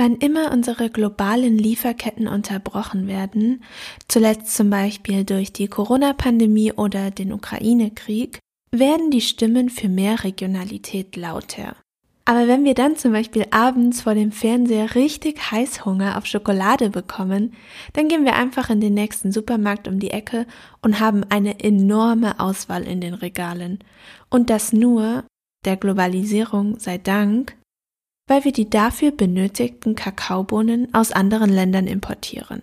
Wann immer unsere globalen Lieferketten unterbrochen werden, zuletzt zum Beispiel durch die Corona-Pandemie oder den Ukraine-Krieg, werden die Stimmen für mehr Regionalität lauter. Aber wenn wir dann zum Beispiel abends vor dem Fernseher richtig Heißhunger auf Schokolade bekommen, dann gehen wir einfach in den nächsten Supermarkt um die Ecke und haben eine enorme Auswahl in den Regalen. Und das nur, der Globalisierung sei Dank, weil wir die dafür benötigten Kakaobohnen aus anderen Ländern importieren.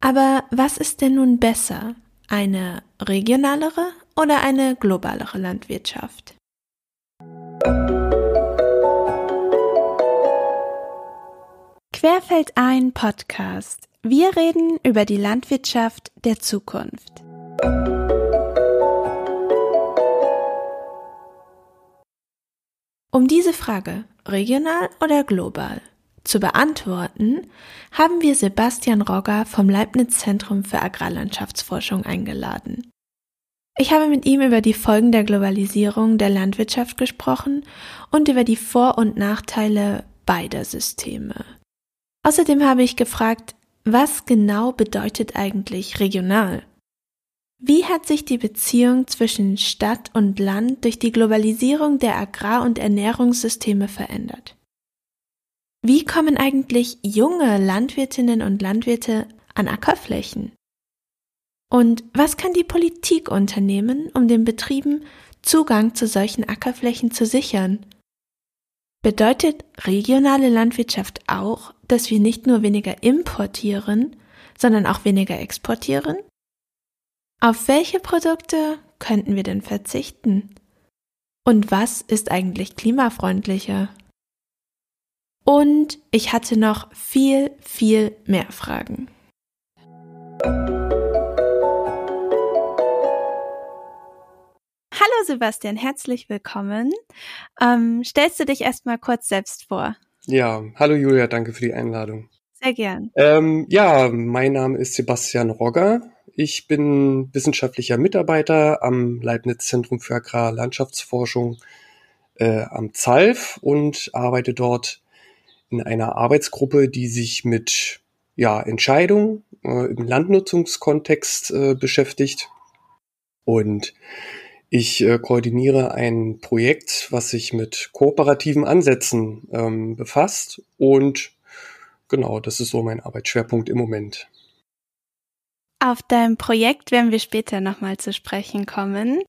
Aber was ist denn nun besser? Eine regionalere oder eine globalere Landwirtschaft? Querfeld ein Podcast. Wir reden über die Landwirtschaft der Zukunft. Um diese Frage regional oder global? Zu beantworten, haben wir Sebastian Rogger vom Leibniz Zentrum für Agrarlandschaftsforschung eingeladen. Ich habe mit ihm über die Folgen der Globalisierung der Landwirtschaft gesprochen und über die Vor- und Nachteile beider Systeme. Außerdem habe ich gefragt, was genau bedeutet eigentlich regional? Wie hat sich die Beziehung zwischen Stadt und Land durch die Globalisierung der Agrar- und Ernährungssysteme verändert? Wie kommen eigentlich junge Landwirtinnen und Landwirte an Ackerflächen? Und was kann die Politik unternehmen, um den Betrieben Zugang zu solchen Ackerflächen zu sichern? Bedeutet regionale Landwirtschaft auch, dass wir nicht nur weniger importieren, sondern auch weniger exportieren? Auf welche Produkte könnten wir denn verzichten? Und was ist eigentlich klimafreundlicher? Und ich hatte noch viel, viel mehr Fragen. Hallo Sebastian, herzlich willkommen. Ähm, stellst du dich erstmal kurz selbst vor? Ja, hallo Julia, danke für die Einladung. Sehr gern. Ähm, ja, mein Name ist Sebastian Rogger. Ich bin wissenschaftlicher Mitarbeiter am Leibniz Zentrum für Agrarlandschaftsforschung äh, am ZALF und arbeite dort in einer Arbeitsgruppe, die sich mit ja, Entscheidungen äh, im Landnutzungskontext äh, beschäftigt. Und ich äh, koordiniere ein Projekt, was sich mit kooperativen Ansätzen ähm, befasst. Und genau, das ist so mein Arbeitsschwerpunkt im Moment. Auf dein Projekt werden wir später nochmal zu sprechen kommen.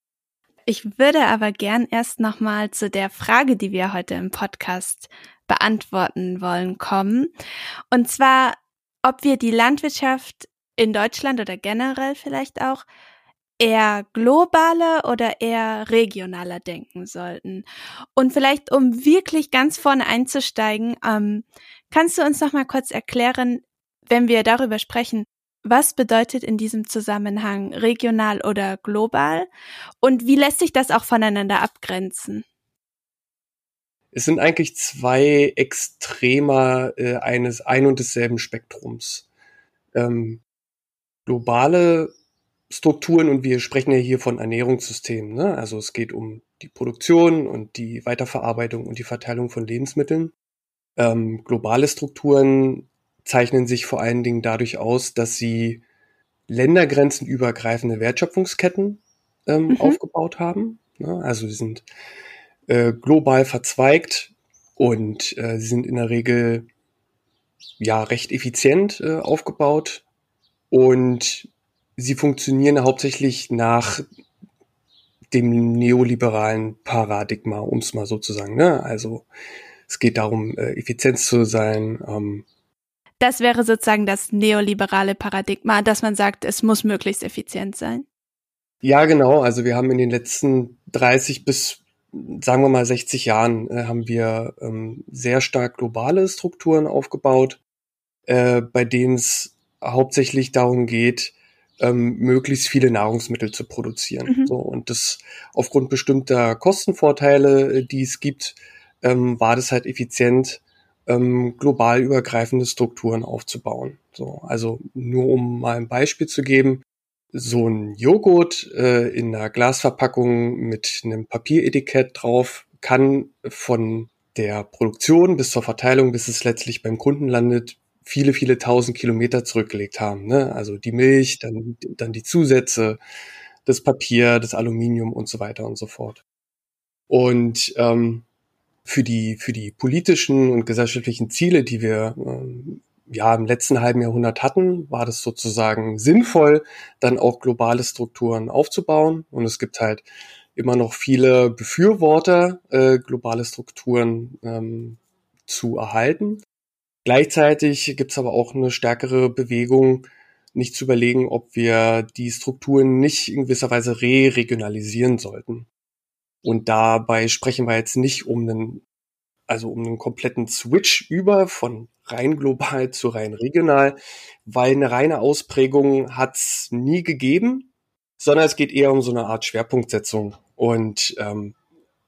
Ich würde aber gern erst nochmal zu der Frage, die wir heute im Podcast beantworten wollen, kommen. Und zwar, ob wir die Landwirtschaft in Deutschland oder generell vielleicht auch eher globaler oder eher regionaler denken sollten. Und vielleicht, um wirklich ganz vorne einzusteigen, ähm, kannst du uns noch mal kurz erklären, wenn wir darüber sprechen, was bedeutet in diesem Zusammenhang regional oder global? Und wie lässt sich das auch voneinander abgrenzen? Es sind eigentlich zwei Extremer äh, eines ein und desselben Spektrums. Ähm, globale Strukturen und wir sprechen ja hier von Ernährungssystemen. Ne? Also es geht um die Produktion und die Weiterverarbeitung und die Verteilung von Lebensmitteln. Ähm, globale Strukturen zeichnen sich vor allen Dingen dadurch aus, dass sie ländergrenzenübergreifende Wertschöpfungsketten ähm, mhm. aufgebaut haben. Ja, also sie sind äh, global verzweigt und äh, sie sind in der Regel ja recht effizient äh, aufgebaut und sie funktionieren hauptsächlich nach dem neoliberalen Paradigma, um es mal so zu sagen. Ne? Also es geht darum, äh, Effizienz zu sein, ähm, das wäre sozusagen das neoliberale Paradigma, dass man sagt, es muss möglichst effizient sein. Ja, genau. Also wir haben in den letzten 30 bis sagen wir mal 60 Jahren äh, haben wir ähm, sehr stark globale Strukturen aufgebaut, äh, bei denen es hauptsächlich darum geht, ähm, möglichst viele Nahrungsmittel zu produzieren. Mhm. So, und das aufgrund bestimmter Kostenvorteile, äh, die es gibt, ähm, war das halt effizient, ähm, global übergreifende Strukturen aufzubauen. So, also nur um mal ein Beispiel zu geben, so ein Joghurt äh, in einer Glasverpackung mit einem Papieretikett drauf kann von der Produktion bis zur Verteilung, bis es letztlich beim Kunden landet, viele, viele tausend Kilometer zurückgelegt haben. Ne? Also die Milch, dann, dann die Zusätze, das Papier, das Aluminium und so weiter und so fort. Und ähm, für die für die politischen und gesellschaftlichen Ziele, die wir ähm, ja im letzten halben Jahrhundert hatten, war das sozusagen sinnvoll, dann auch globale Strukturen aufzubauen. Und es gibt halt immer noch viele Befürworter, äh, globale Strukturen ähm, zu erhalten. Gleichzeitig gibt es aber auch eine stärkere Bewegung, nicht zu überlegen, ob wir die Strukturen nicht in gewisser Weise re-regionalisieren sollten. Und dabei sprechen wir jetzt nicht um einen, also um einen kompletten Switch über von rein global zu rein regional, weil eine reine Ausprägung hat es nie gegeben, sondern es geht eher um so eine Art Schwerpunktsetzung. Und ähm,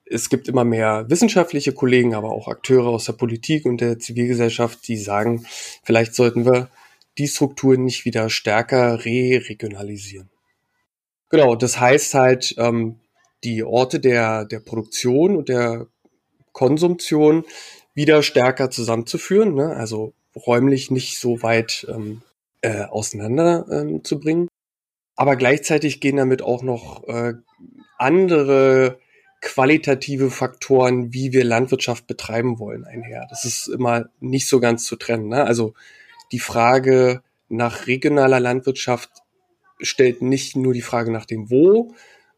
es gibt immer mehr wissenschaftliche Kollegen, aber auch Akteure aus der Politik und der Zivilgesellschaft, die sagen, vielleicht sollten wir die Strukturen nicht wieder stärker re-regionalisieren. Genau, das heißt halt, ähm, die Orte der, der Produktion und der Konsumtion wieder stärker zusammenzuführen, ne? also räumlich nicht so weit ähm, äh, auseinander ähm, zu bringen. Aber gleichzeitig gehen damit auch noch äh, andere qualitative Faktoren, wie wir Landwirtschaft betreiben wollen, einher. Das ist immer nicht so ganz zu trennen. Ne? Also die Frage nach regionaler Landwirtschaft stellt nicht nur die Frage nach dem Wo,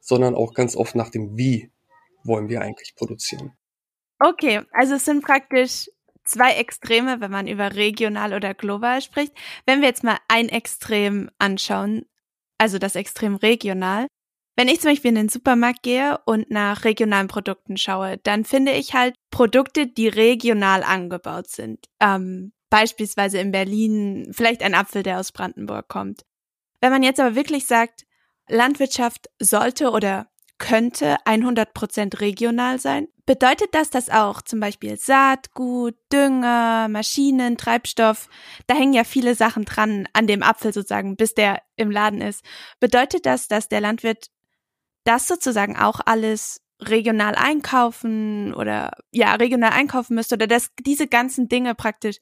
sondern auch ganz oft nach dem Wie wollen wir eigentlich produzieren. Okay, also es sind praktisch zwei Extreme, wenn man über regional oder global spricht. Wenn wir jetzt mal ein Extrem anschauen, also das Extrem regional. Wenn ich zum Beispiel in den Supermarkt gehe und nach regionalen Produkten schaue, dann finde ich halt Produkte, die regional angebaut sind. Ähm, beispielsweise in Berlin vielleicht ein Apfel, der aus Brandenburg kommt. Wenn man jetzt aber wirklich sagt, Landwirtschaft sollte oder könnte 100% regional sein. Bedeutet das, dass auch zum Beispiel Saatgut, Dünger, Maschinen, Treibstoff, da hängen ja viele Sachen dran an dem Apfel sozusagen, bis der im Laden ist. Bedeutet das, dass der Landwirt das sozusagen auch alles regional einkaufen oder ja, regional einkaufen müsste oder dass diese ganzen Dinge praktisch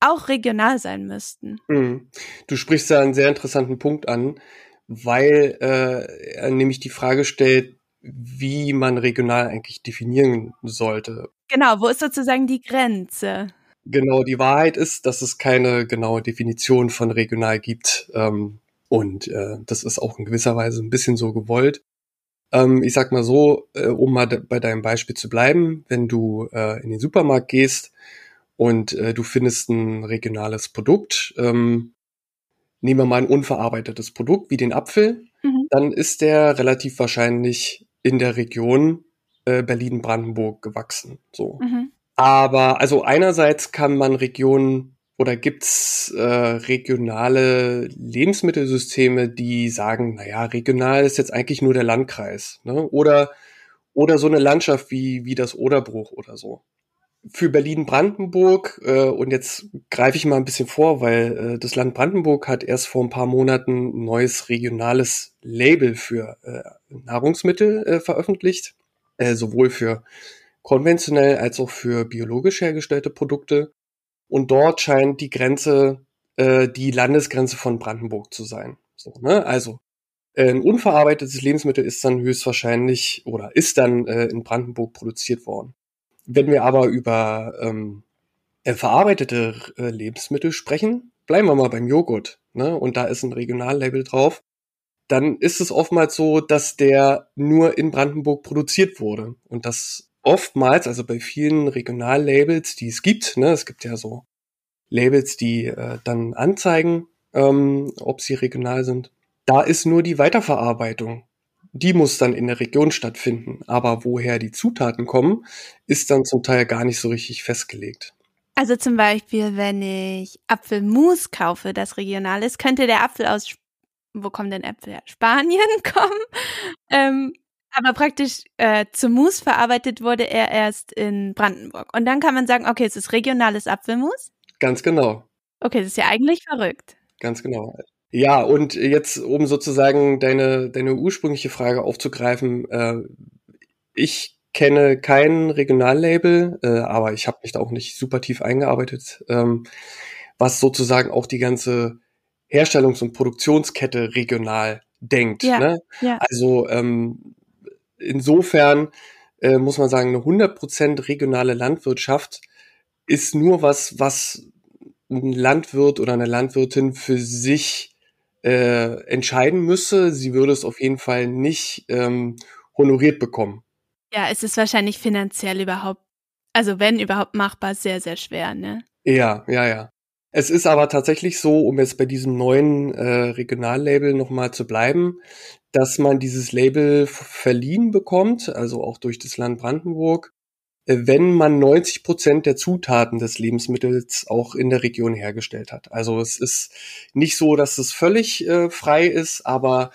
auch regional sein müssten? Hm. Du sprichst da einen sehr interessanten Punkt an weil äh, er nämlich die Frage stellt, wie man regional eigentlich definieren sollte. Genau, wo ist sozusagen die Grenze? Genau, die Wahrheit ist, dass es keine genaue Definition von regional gibt. Ähm, und äh, das ist auch in gewisser Weise ein bisschen so gewollt. Ähm, ich sag mal so, äh, um mal bei deinem Beispiel zu bleiben, wenn du äh, in den Supermarkt gehst und äh, du findest ein regionales Produkt, ähm, nehmen wir mal ein unverarbeitetes Produkt wie den Apfel, mhm. dann ist der relativ wahrscheinlich in der Region äh, Berlin-Brandenburg gewachsen. So. Mhm. Aber also einerseits kann man Regionen oder gibt's äh, regionale Lebensmittelsysteme, die sagen, naja, regional ist jetzt eigentlich nur der Landkreis, ne? Oder oder so eine Landschaft wie wie das Oderbruch oder so für Berlin-Brandenburg, äh, und jetzt greife ich mal ein bisschen vor, weil äh, das Land Brandenburg hat erst vor ein paar Monaten ein neues regionales Label für äh, Nahrungsmittel äh, veröffentlicht, äh, sowohl für konventionell als auch für biologisch hergestellte Produkte. Und dort scheint die Grenze äh, die Landesgrenze von Brandenburg zu sein. So, ne? Also äh, ein unverarbeitetes Lebensmittel ist dann höchstwahrscheinlich oder ist dann äh, in Brandenburg produziert worden. Wenn wir aber über ähm, äh, verarbeitete äh, Lebensmittel sprechen, bleiben wir mal beim Joghurt, ne? Und da ist ein Regionallabel drauf. Dann ist es oftmals so, dass der nur in Brandenburg produziert wurde und das oftmals, also bei vielen Regionallabels, die es gibt, ne, es gibt ja so Labels, die äh, dann anzeigen, ähm, ob sie regional sind. Da ist nur die Weiterverarbeitung die muss dann in der Region stattfinden. Aber woher die Zutaten kommen, ist dann zum Teil gar nicht so richtig festgelegt. Also zum Beispiel, wenn ich Apfelmus kaufe, das regional ist, könnte der Apfel aus, wo kommen denn Äpfel? Spanien kommen. Ähm, aber praktisch äh, zum Mus verarbeitet wurde er erst in Brandenburg. Und dann kann man sagen, okay, es ist regionales Apfelmus. Ganz genau. Okay, das ist ja eigentlich verrückt. Ganz genau. Ja, und jetzt, um sozusagen deine, deine ursprüngliche Frage aufzugreifen, äh, ich kenne kein Regionallabel, äh, aber ich habe mich da auch nicht super tief eingearbeitet, ähm, was sozusagen auch die ganze Herstellungs- und Produktionskette regional denkt. Ja, ne? ja. Also ähm, insofern äh, muss man sagen, eine 100% regionale Landwirtschaft ist nur was, was ein Landwirt oder eine Landwirtin für sich äh, entscheiden müsse. Sie würde es auf jeden Fall nicht ähm, honoriert bekommen. Ja, es ist wahrscheinlich finanziell überhaupt, also wenn überhaupt machbar, sehr, sehr schwer, ne? Ja, ja, ja. Es ist aber tatsächlich so, um jetzt bei diesem neuen äh, Regionallabel nochmal zu bleiben, dass man dieses Label verliehen bekommt, also auch durch das Land Brandenburg, wenn man 90 Prozent der Zutaten des Lebensmittels auch in der Region hergestellt hat. Also es ist nicht so, dass es völlig äh, frei ist, aber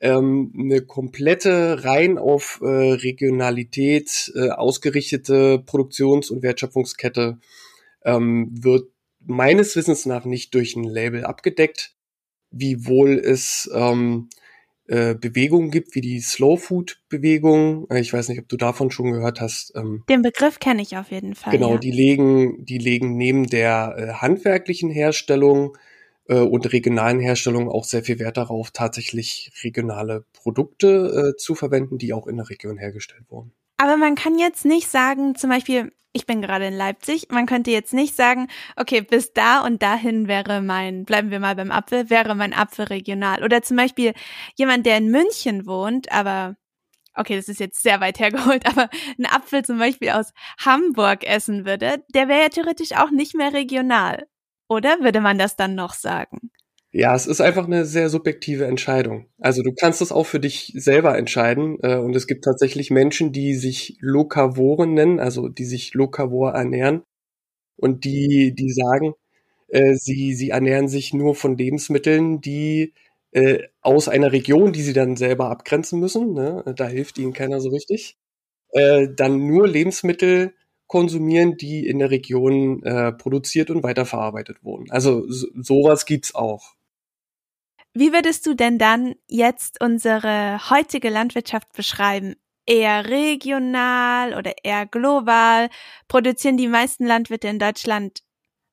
ähm, eine komplette rein auf äh, Regionalität äh, ausgerichtete Produktions- und Wertschöpfungskette ähm, wird meines Wissens nach nicht durch ein Label abgedeckt, wiewohl es ähm, äh, Bewegungen gibt, wie die Slow Food Bewegung. Äh, ich weiß nicht, ob du davon schon gehört hast. Ähm, Den Begriff kenne ich auf jeden Fall. Genau, ja. die legen, die legen neben der äh, handwerklichen Herstellung äh, und regionalen Herstellung auch sehr viel Wert darauf, tatsächlich regionale Produkte zu verwenden, die auch in der Region hergestellt wurden. Aber man kann jetzt nicht sagen, zum Beispiel, ich bin gerade in Leipzig. Man könnte jetzt nicht sagen, okay, bis da und dahin wäre mein, bleiben wir mal beim Apfel, wäre mein Apfel regional. Oder zum Beispiel jemand, der in München wohnt, aber okay, das ist jetzt sehr weit hergeholt, aber ein Apfel zum Beispiel aus Hamburg essen würde, der wäre ja theoretisch auch nicht mehr regional. Oder würde man das dann noch sagen? Ja, es ist einfach eine sehr subjektive Entscheidung. Also du kannst es auch für dich selber entscheiden. Äh, und es gibt tatsächlich Menschen, die sich Lokavoren nennen, also die sich Lokavor ernähren. Und die, die sagen, äh, sie, sie ernähren sich nur von Lebensmitteln, die äh, aus einer Region, die sie dann selber abgrenzen müssen. Ne? Da hilft ihnen keiner so richtig. Äh, dann nur Lebensmittel konsumieren, die in der Region äh, produziert und weiterverarbeitet wurden. Also so, sowas gibt's auch. Wie würdest du denn dann jetzt unsere heutige Landwirtschaft beschreiben? Eher regional oder eher global? Produzieren die meisten Landwirte in Deutschland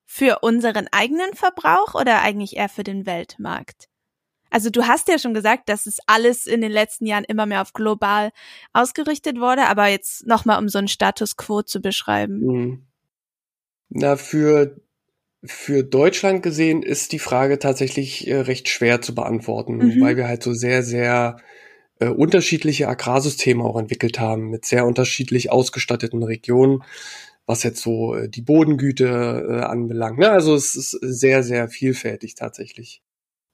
für unseren eigenen Verbrauch oder eigentlich eher für den Weltmarkt? Also du hast ja schon gesagt, dass es alles in den letzten Jahren immer mehr auf global ausgerichtet wurde, aber jetzt nochmal, um so einen Status quo zu beschreiben. Hm. Na, für für Deutschland gesehen ist die Frage tatsächlich äh, recht schwer zu beantworten, mhm. weil wir halt so sehr, sehr äh, unterschiedliche Agrarsysteme auch entwickelt haben, mit sehr unterschiedlich ausgestatteten Regionen, was jetzt so äh, die Bodengüte äh, anbelangt. Ne? Also es ist sehr, sehr vielfältig tatsächlich.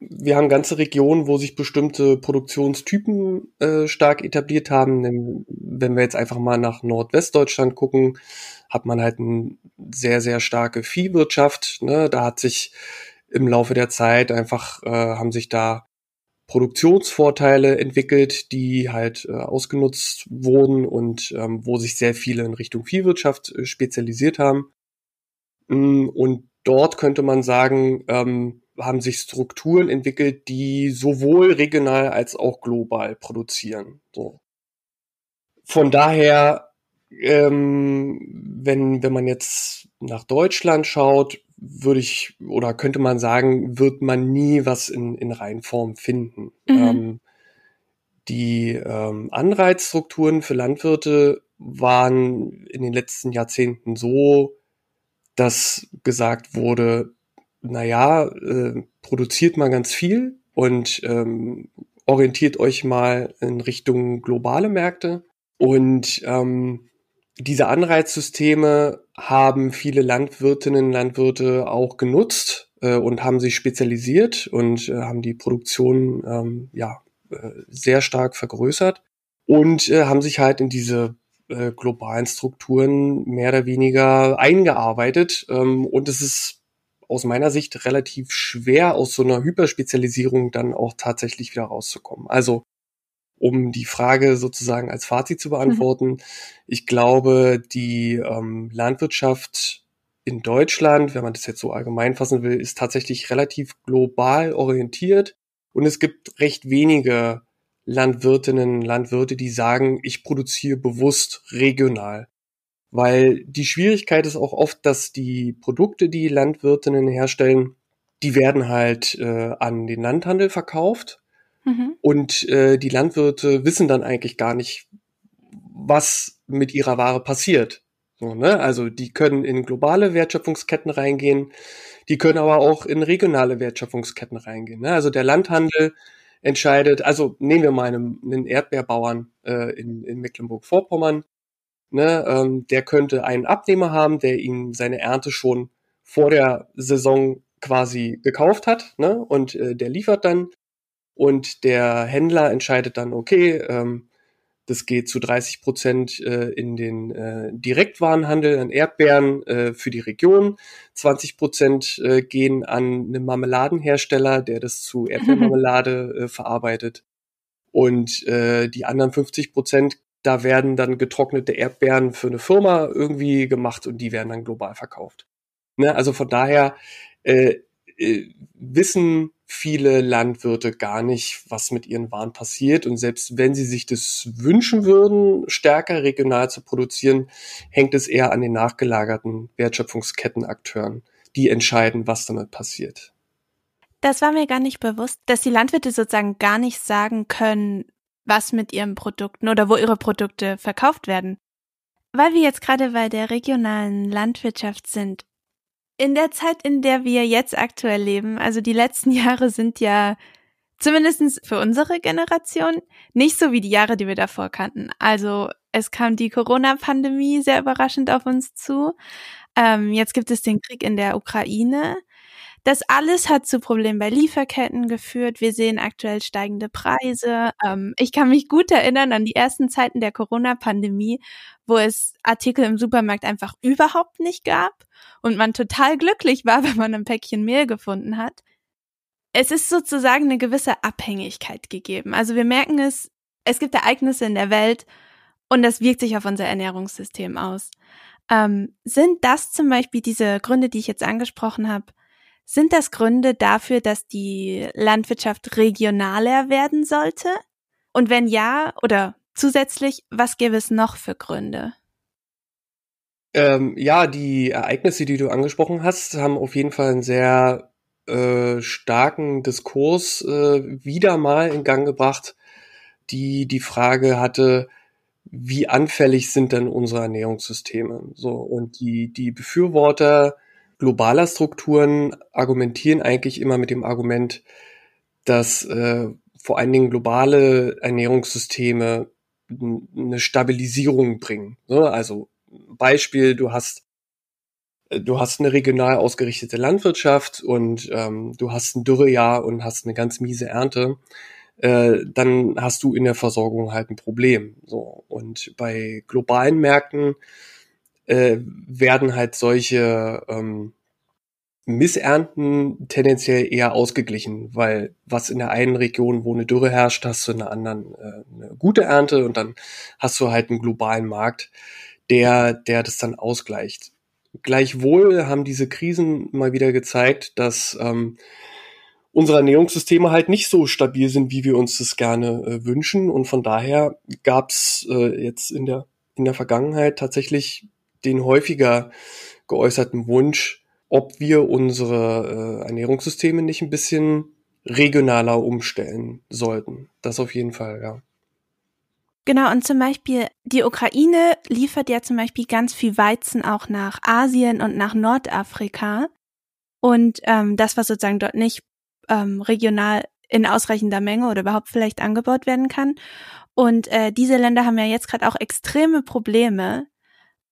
Wir haben ganze Regionen, wo sich bestimmte Produktionstypen äh, stark etabliert haben. Wenn wir jetzt einfach mal nach Nordwestdeutschland gucken, hat man halt eine sehr, sehr starke Viehwirtschaft. Ne? Da hat sich im Laufe der Zeit einfach, äh, haben sich da Produktionsvorteile entwickelt, die halt äh, ausgenutzt wurden und ähm, wo sich sehr viele in Richtung Viehwirtschaft äh, spezialisiert haben. Mm, und dort könnte man sagen, ähm, haben sich Strukturen entwickelt, die sowohl regional als auch global produzieren. So. Von daher ähm, wenn, wenn man jetzt nach Deutschland schaut, würde ich oder könnte man sagen, wird man nie was in, in Reinform finden. Mhm. Ähm, die ähm, Anreizstrukturen für Landwirte waren in den letzten Jahrzehnten so, dass gesagt wurde, naja, äh, produziert mal ganz viel und ähm, orientiert euch mal in Richtung globale Märkte. Und ähm, diese Anreizsysteme haben viele Landwirtinnen und Landwirte auch genutzt äh, und haben sich spezialisiert und äh, haben die Produktion ähm, ja äh, sehr stark vergrößert und äh, haben sich halt in diese äh, globalen Strukturen mehr oder weniger eingearbeitet ähm, und es ist aus meiner Sicht relativ schwer aus so einer Hyperspezialisierung dann auch tatsächlich wieder rauszukommen. Also um die Frage sozusagen als Fazit zu beantworten. Mhm. Ich glaube, die ähm, Landwirtschaft in Deutschland, wenn man das jetzt so allgemein fassen will, ist tatsächlich relativ global orientiert und es gibt recht wenige Landwirtinnen, Landwirte, die sagen, ich produziere bewusst regional. Weil die Schwierigkeit ist auch oft, dass die Produkte, die Landwirtinnen herstellen, die werden halt äh, an den Landhandel verkauft. Mhm. Und äh, die Landwirte wissen dann eigentlich gar nicht, was mit ihrer Ware passiert. So, ne? Also die können in globale Wertschöpfungsketten reingehen, die können aber auch in regionale Wertschöpfungsketten reingehen. Ne? Also der Landhandel entscheidet, also nehmen wir mal einen, einen Erdbeerbauern äh, in, in Mecklenburg-Vorpommern, ne, ähm, der könnte einen Abnehmer haben, der ihm seine Ernte schon vor der Saison quasi gekauft hat, ne, und äh, der liefert dann und der Händler entscheidet dann, okay, ähm, das geht zu 30 Prozent äh, in den äh, Direktwarenhandel an Erdbeeren äh, für die Region. 20 Prozent äh, gehen an einen Marmeladenhersteller, der das zu Erdbeermarmelade äh, verarbeitet. Und äh, die anderen 50 Prozent, da werden dann getrocknete Erdbeeren für eine Firma irgendwie gemacht und die werden dann global verkauft. Ne? Also von daher äh, äh, wissen viele Landwirte gar nicht, was mit ihren Waren passiert. Und selbst wenn sie sich das wünschen würden, stärker regional zu produzieren, hängt es eher an den nachgelagerten Wertschöpfungskettenakteuren, die entscheiden, was damit passiert. Das war mir gar nicht bewusst, dass die Landwirte sozusagen gar nicht sagen können, was mit ihren Produkten oder wo ihre Produkte verkauft werden. Weil wir jetzt gerade bei der regionalen Landwirtschaft sind, in der Zeit, in der wir jetzt aktuell leben, also die letzten Jahre sind ja zumindestens für unsere Generation nicht so wie die Jahre, die wir davor kannten. Also es kam die Corona-Pandemie sehr überraschend auf uns zu. Ähm, jetzt gibt es den Krieg in der Ukraine. Das alles hat zu Problemen bei Lieferketten geführt. Wir sehen aktuell steigende Preise. Ähm, ich kann mich gut erinnern an die ersten Zeiten der Corona-Pandemie, wo es Artikel im Supermarkt einfach überhaupt nicht gab und man total glücklich war, wenn man ein Päckchen Mehl gefunden hat. Es ist sozusagen eine gewisse Abhängigkeit gegeben. Also wir merken es, es gibt Ereignisse in der Welt und das wirkt sich auf unser Ernährungssystem aus. Ähm, sind das zum Beispiel diese Gründe, die ich jetzt angesprochen habe, sind das Gründe dafür, dass die Landwirtschaft regionaler werden sollte? Und wenn ja, oder zusätzlich, was gäbe es noch für Gründe? Ähm, ja, die Ereignisse, die du angesprochen hast, haben auf jeden Fall einen sehr äh, starken Diskurs äh, wieder mal in Gang gebracht, die die Frage hatte, wie anfällig sind denn unsere Ernährungssysteme? So und die die Befürworter globaler Strukturen argumentieren eigentlich immer mit dem Argument, dass äh, vor allen Dingen globale Ernährungssysteme eine Stabilisierung bringen. Ne? Also Beispiel, du hast du hast eine regional ausgerichtete Landwirtschaft und ähm, du hast ein Dürrejahr und hast eine ganz miese Ernte, äh, dann hast du in der Versorgung halt ein Problem. So und bei globalen Märkten äh, werden halt solche ähm, Missernten tendenziell eher ausgeglichen, weil was in der einen Region, wo eine Dürre herrscht, hast du in der anderen äh, eine gute Ernte und dann hast du halt einen globalen Markt, der, der das dann ausgleicht. Gleichwohl haben diese Krisen mal wieder gezeigt, dass ähm, unsere Ernährungssysteme halt nicht so stabil sind, wie wir uns das gerne äh, wünschen. Und von daher gab es äh, jetzt in der, in der Vergangenheit tatsächlich den häufiger geäußerten Wunsch, ob wir unsere äh, Ernährungssysteme nicht ein bisschen regionaler umstellen sollten. Das auf jeden Fall, ja. Genau, und zum Beispiel die Ukraine liefert ja zum Beispiel ganz viel Weizen auch nach Asien und nach Nordafrika. Und ähm, das, was sozusagen dort nicht ähm, regional in ausreichender Menge oder überhaupt vielleicht angebaut werden kann. Und äh, diese Länder haben ja jetzt gerade auch extreme Probleme,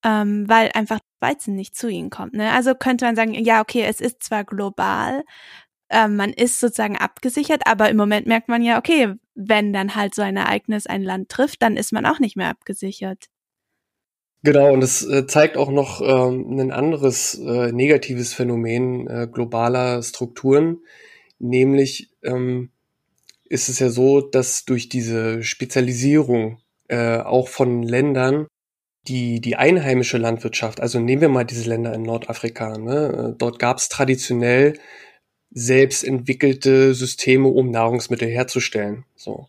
ähm, weil einfach Weizen nicht zu ihnen kommt. Ne? Also könnte man sagen, ja, okay, es ist zwar global, ähm, man ist sozusagen abgesichert, aber im Moment merkt man ja, okay, wenn dann halt so ein Ereignis ein Land trifft, dann ist man auch nicht mehr abgesichert. Genau, und es äh, zeigt auch noch ähm, ein anderes äh, negatives Phänomen äh, globaler Strukturen, nämlich ähm, ist es ja so, dass durch diese Spezialisierung äh, auch von Ländern die, die einheimische Landwirtschaft, also nehmen wir mal diese Länder in Nordafrika, ne? dort gab es traditionell selbst entwickelte Systeme, um Nahrungsmittel herzustellen. So.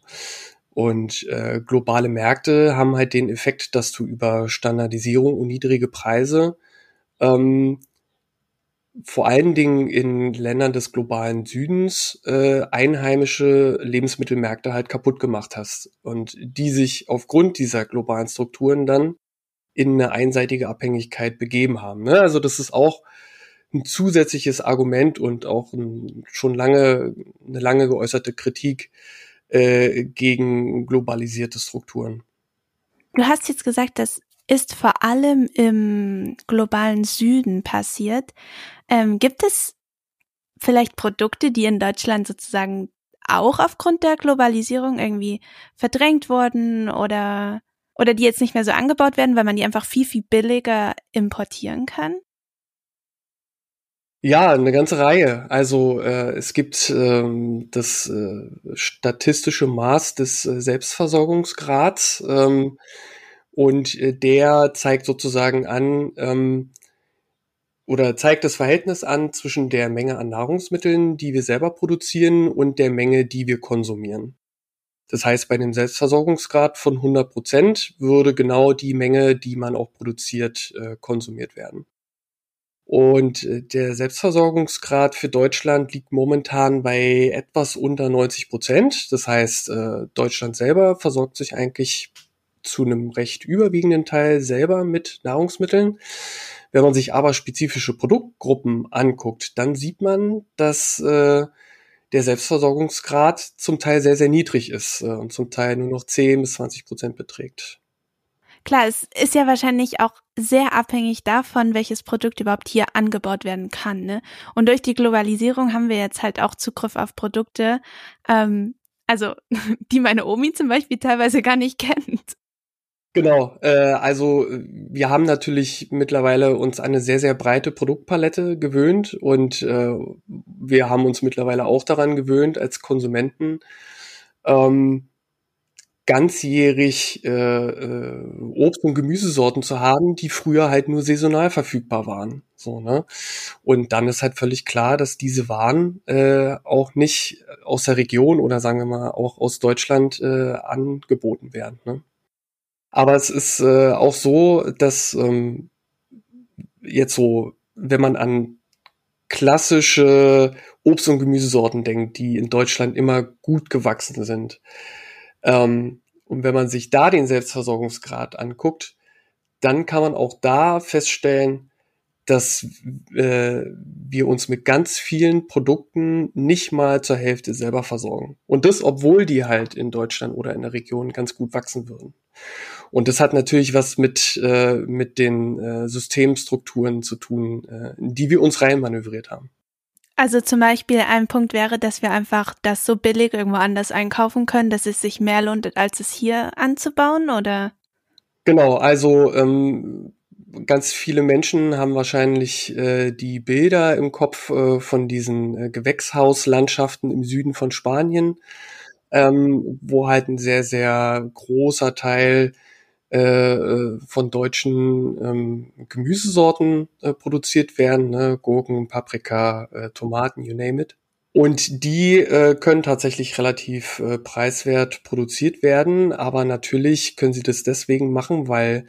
Und äh, globale Märkte haben halt den Effekt, dass du über Standardisierung und niedrige Preise ähm, vor allen Dingen in Ländern des globalen Südens äh, einheimische Lebensmittelmärkte halt kaputt gemacht hast und die sich aufgrund dieser globalen Strukturen dann in eine einseitige Abhängigkeit begeben haben. Ne? Also das ist auch ein zusätzliches Argument und auch ein, schon lange eine lange geäußerte Kritik äh, gegen globalisierte Strukturen. Du hast jetzt gesagt, das ist vor allem im globalen Süden passiert. Ähm, gibt es vielleicht Produkte, die in Deutschland sozusagen auch aufgrund der Globalisierung irgendwie verdrängt wurden oder, oder die jetzt nicht mehr so angebaut werden, weil man die einfach viel, viel billiger importieren kann? Ja, eine ganze Reihe. Also äh, es gibt ähm, das äh, statistische Maß des äh, Selbstversorgungsgrads ähm, und äh, der zeigt sozusagen an ähm, oder zeigt das Verhältnis an zwischen der Menge an Nahrungsmitteln, die wir selber produzieren und der Menge, die wir konsumieren. Das heißt, bei dem Selbstversorgungsgrad von 100 Prozent würde genau die Menge, die man auch produziert, äh, konsumiert werden. Und äh, der Selbstversorgungsgrad für Deutschland liegt momentan bei etwas unter 90 Prozent. Das heißt, äh, Deutschland selber versorgt sich eigentlich zu einem recht überwiegenden Teil selber mit Nahrungsmitteln. Wenn man sich aber spezifische Produktgruppen anguckt, dann sieht man, dass der Selbstversorgungsgrad zum Teil sehr, sehr niedrig ist äh, und zum Teil nur noch 10 bis 20 Prozent beträgt. Klar, es ist ja wahrscheinlich auch sehr abhängig davon, welches Produkt überhaupt hier angebaut werden kann. Ne? Und durch die Globalisierung haben wir jetzt halt auch Zugriff auf Produkte, ähm, also die meine Omi zum Beispiel teilweise gar nicht kennt. Genau, äh, also wir haben natürlich mittlerweile uns eine sehr, sehr breite Produktpalette gewöhnt und äh, wir haben uns mittlerweile auch daran gewöhnt als Konsumenten, ähm, ganzjährig äh, äh, Obst- und Gemüsesorten zu haben, die früher halt nur saisonal verfügbar waren. So, ne? Und dann ist halt völlig klar, dass diese Waren äh, auch nicht aus der Region oder sagen wir mal auch aus Deutschland äh, angeboten werden. Ne? Aber es ist äh, auch so, dass ähm, jetzt so, wenn man an klassische Obst- und Gemüsesorten denkt, die in Deutschland immer gut gewachsen sind, ähm, und wenn man sich da den Selbstversorgungsgrad anguckt, dann kann man auch da feststellen, dass äh, wir uns mit ganz vielen Produkten nicht mal zur Hälfte selber versorgen. Und das, obwohl die halt in Deutschland oder in der Region ganz gut wachsen würden. Und das hat natürlich was mit, äh, mit den äh, Systemstrukturen zu tun, äh, die wir uns reinmanövriert haben. Also zum Beispiel ein Punkt wäre, dass wir einfach das so billig irgendwo anders einkaufen können, dass es sich mehr lohnt, als es hier anzubauen, oder? Genau, also ähm, ganz viele Menschen haben wahrscheinlich äh, die Bilder im Kopf äh, von diesen äh, Gewächshauslandschaften im Süden von Spanien, ähm, wo halt ein sehr, sehr großer Teil äh, äh, von deutschen ähm, Gemüsesorten äh, produziert werden, ne? Gurken, Paprika, äh, Tomaten, you name it. Und die äh, können tatsächlich relativ äh, preiswert produziert werden, aber natürlich können sie das deswegen machen, weil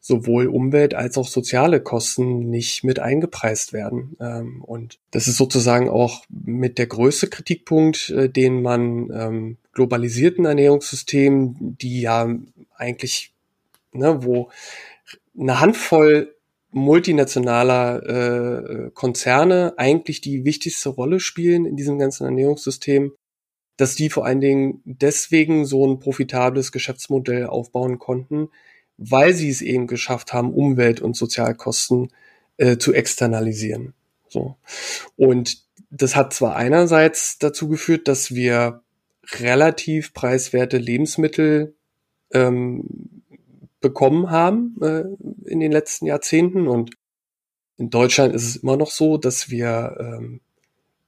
sowohl Umwelt als auch soziale Kosten nicht mit eingepreist werden. Ähm, und das ist sozusagen auch mit der größte Kritikpunkt, äh, den man ähm, globalisierten Ernährungssystemen, die ja eigentlich ne, wo eine Handvoll multinationaler äh, Konzerne eigentlich die wichtigste Rolle spielen in diesem ganzen Ernährungssystem, dass die vor allen Dingen deswegen so ein profitables Geschäftsmodell aufbauen konnten, weil sie es eben geschafft haben, Umwelt- und Sozialkosten äh, zu externalisieren. So. Und das hat zwar einerseits dazu geführt, dass wir relativ preiswerte Lebensmittel ähm, bekommen haben äh, in den letzten Jahrzehnten. Und in Deutschland ist es immer noch so, dass wir ähm,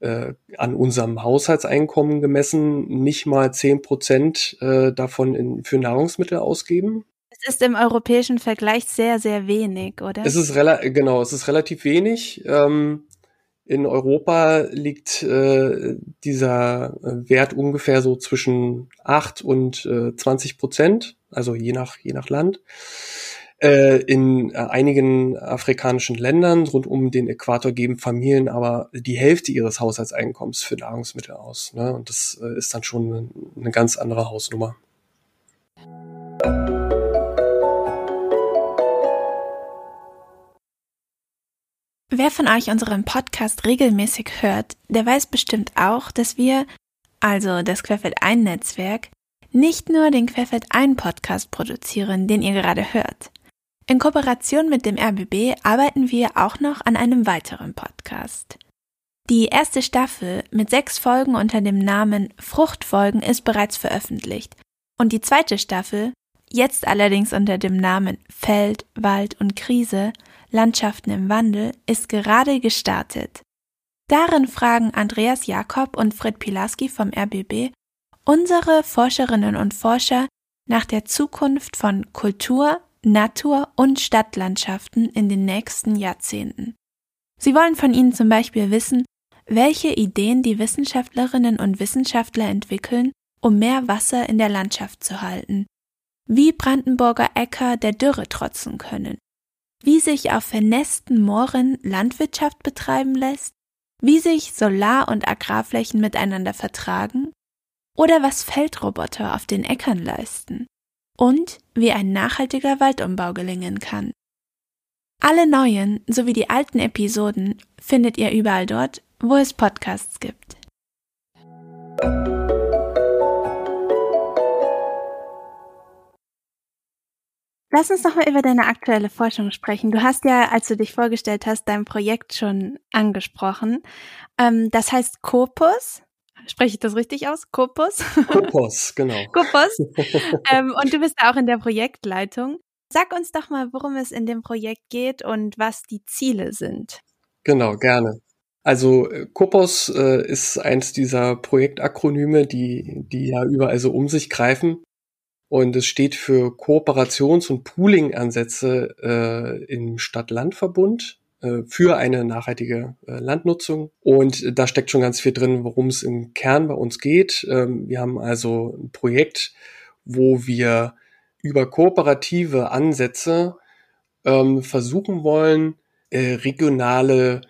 äh, an unserem Haushaltseinkommen gemessen nicht mal zehn Prozent äh, davon in, für Nahrungsmittel ausgeben. Es ist im europäischen Vergleich sehr, sehr wenig, oder? Es ist genau, es ist relativ wenig. Ähm, In Europa liegt äh, dieser Wert ungefähr so zwischen 8 und äh, 20 Prozent, also je nach, je nach Land. Äh, in äh, einigen afrikanischen Ländern rund um den Äquator geben Familien aber die Hälfte ihres Haushaltseinkommens für Nahrungsmittel aus. Ne? Und das äh, ist dann schon eine, eine ganz andere Hausnummer. Wer von euch unseren Podcast regelmäßig hört, der weiß bestimmt auch, dass wir, also das Querfeld ein Netzwerk, nicht nur den Querfeld ein Podcast produzieren, den ihr gerade hört. In Kooperation mit dem RBB arbeiten wir auch noch an einem weiteren Podcast. Die erste Staffel mit sechs Folgen unter dem Namen Fruchtfolgen ist bereits veröffentlicht und die zweite Staffel, jetzt allerdings unter dem Namen Feld, Wald und Krise, Landschaften im Wandel ist gerade gestartet. Darin fragen Andreas Jakob und Fred Pilaski vom RBB unsere Forscherinnen und Forscher nach der Zukunft von Kultur, Natur und Stadtlandschaften in den nächsten Jahrzehnten. Sie wollen von ihnen zum Beispiel wissen, welche Ideen die Wissenschaftlerinnen und Wissenschaftler entwickeln, um mehr Wasser in der Landschaft zu halten, wie Brandenburger Äcker der Dürre trotzen können, wie sich auf vernässten Mooren Landwirtschaft betreiben lässt, wie sich Solar- und Agrarflächen miteinander vertragen oder was Feldroboter auf den Äckern leisten und wie ein nachhaltiger Waldumbau gelingen kann. Alle neuen sowie die alten Episoden findet ihr überall dort, wo es Podcasts gibt. Lass uns noch mal über deine aktuelle Forschung sprechen. Du hast ja, als du dich vorgestellt hast, dein Projekt schon angesprochen. Ähm, das heißt Corpus. Spreche ich das richtig aus? Corpus? Corpus, genau. Corpus. ähm, und du bist auch in der Projektleitung. Sag uns doch mal, worum es in dem Projekt geht und was die Ziele sind. Genau, gerne. Also Corpus äh, ist eins dieser Projektakronyme, die, die ja überall so um sich greifen. Und es steht für Kooperations- und Pooling-Ansätze äh, im Stadt-Land-Verbund äh, für eine nachhaltige äh, Landnutzung. Und da steckt schon ganz viel drin, worum es im Kern bei uns geht. Ähm, wir haben also ein Projekt, wo wir über kooperative Ansätze ähm, versuchen wollen, äh, regionale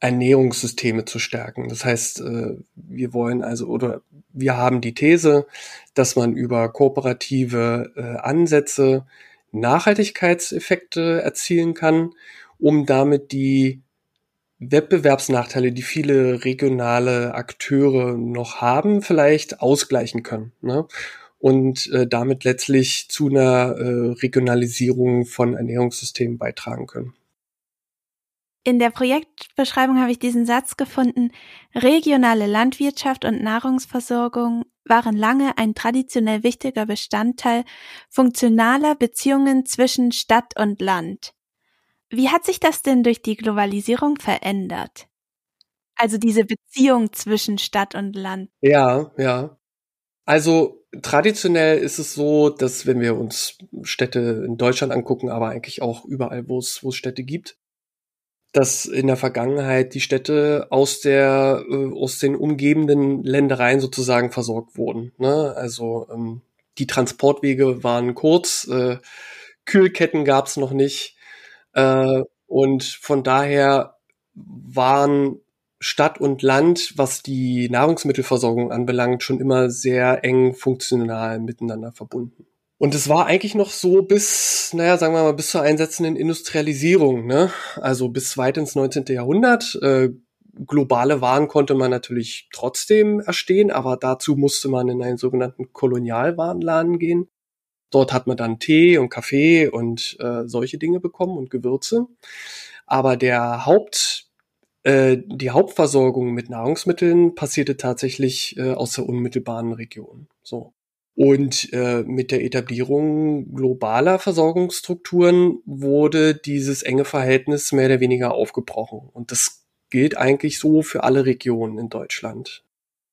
Ernährungssysteme zu stärken. Das heißt, äh, wir wollen also oder wir haben die These, dass man über kooperative äh, Ansätze Nachhaltigkeitseffekte erzielen kann, um damit die Wettbewerbsnachteile, die viele regionale Akteure noch haben, vielleicht ausgleichen können. Ne? Und äh, damit letztlich zu einer äh, Regionalisierung von Ernährungssystemen beitragen können. In der Projektbeschreibung habe ich diesen Satz gefunden, regionale Landwirtschaft und Nahrungsversorgung waren lange ein traditionell wichtiger Bestandteil funktionaler Beziehungen zwischen Stadt und Land. Wie hat sich das denn durch die Globalisierung verändert? Also diese Beziehung zwischen Stadt und Land. Ja, ja. Also traditionell ist es so, dass wenn wir uns Städte in Deutschland angucken, aber eigentlich auch überall, wo es, Städte gibt, dass in der Vergangenheit die Städte aus der äh, aus den umgebenden Ländereien sozusagen versorgt wurden. Ne? Also ähm, die Transportwege waren kurz, äh, Kühlketten gab es noch nicht äh, und von daher waren Stadt und Land, was die Nahrungsmittelversorgung anbelangt, schon immer sehr eng funktional miteinander verbunden. Und es war eigentlich noch so bis, naja, sagen wir mal, bis zur einsetzenden Industrialisierung, ne? Also bis weit ins 19. Jahrhundert. Äh, globale Waren konnte man natürlich trotzdem erstehen, aber dazu musste man in einen sogenannten Kolonialwarenladen gehen. Dort hat man dann Tee und Kaffee und äh, solche Dinge bekommen und Gewürze. Aber der Haupt, äh, die Hauptversorgung mit Nahrungsmitteln passierte tatsächlich äh, aus der unmittelbaren Region. So. Und äh, mit der Etablierung globaler Versorgungsstrukturen wurde dieses enge Verhältnis mehr oder weniger aufgebrochen. Und das gilt eigentlich so für alle Regionen in Deutschland.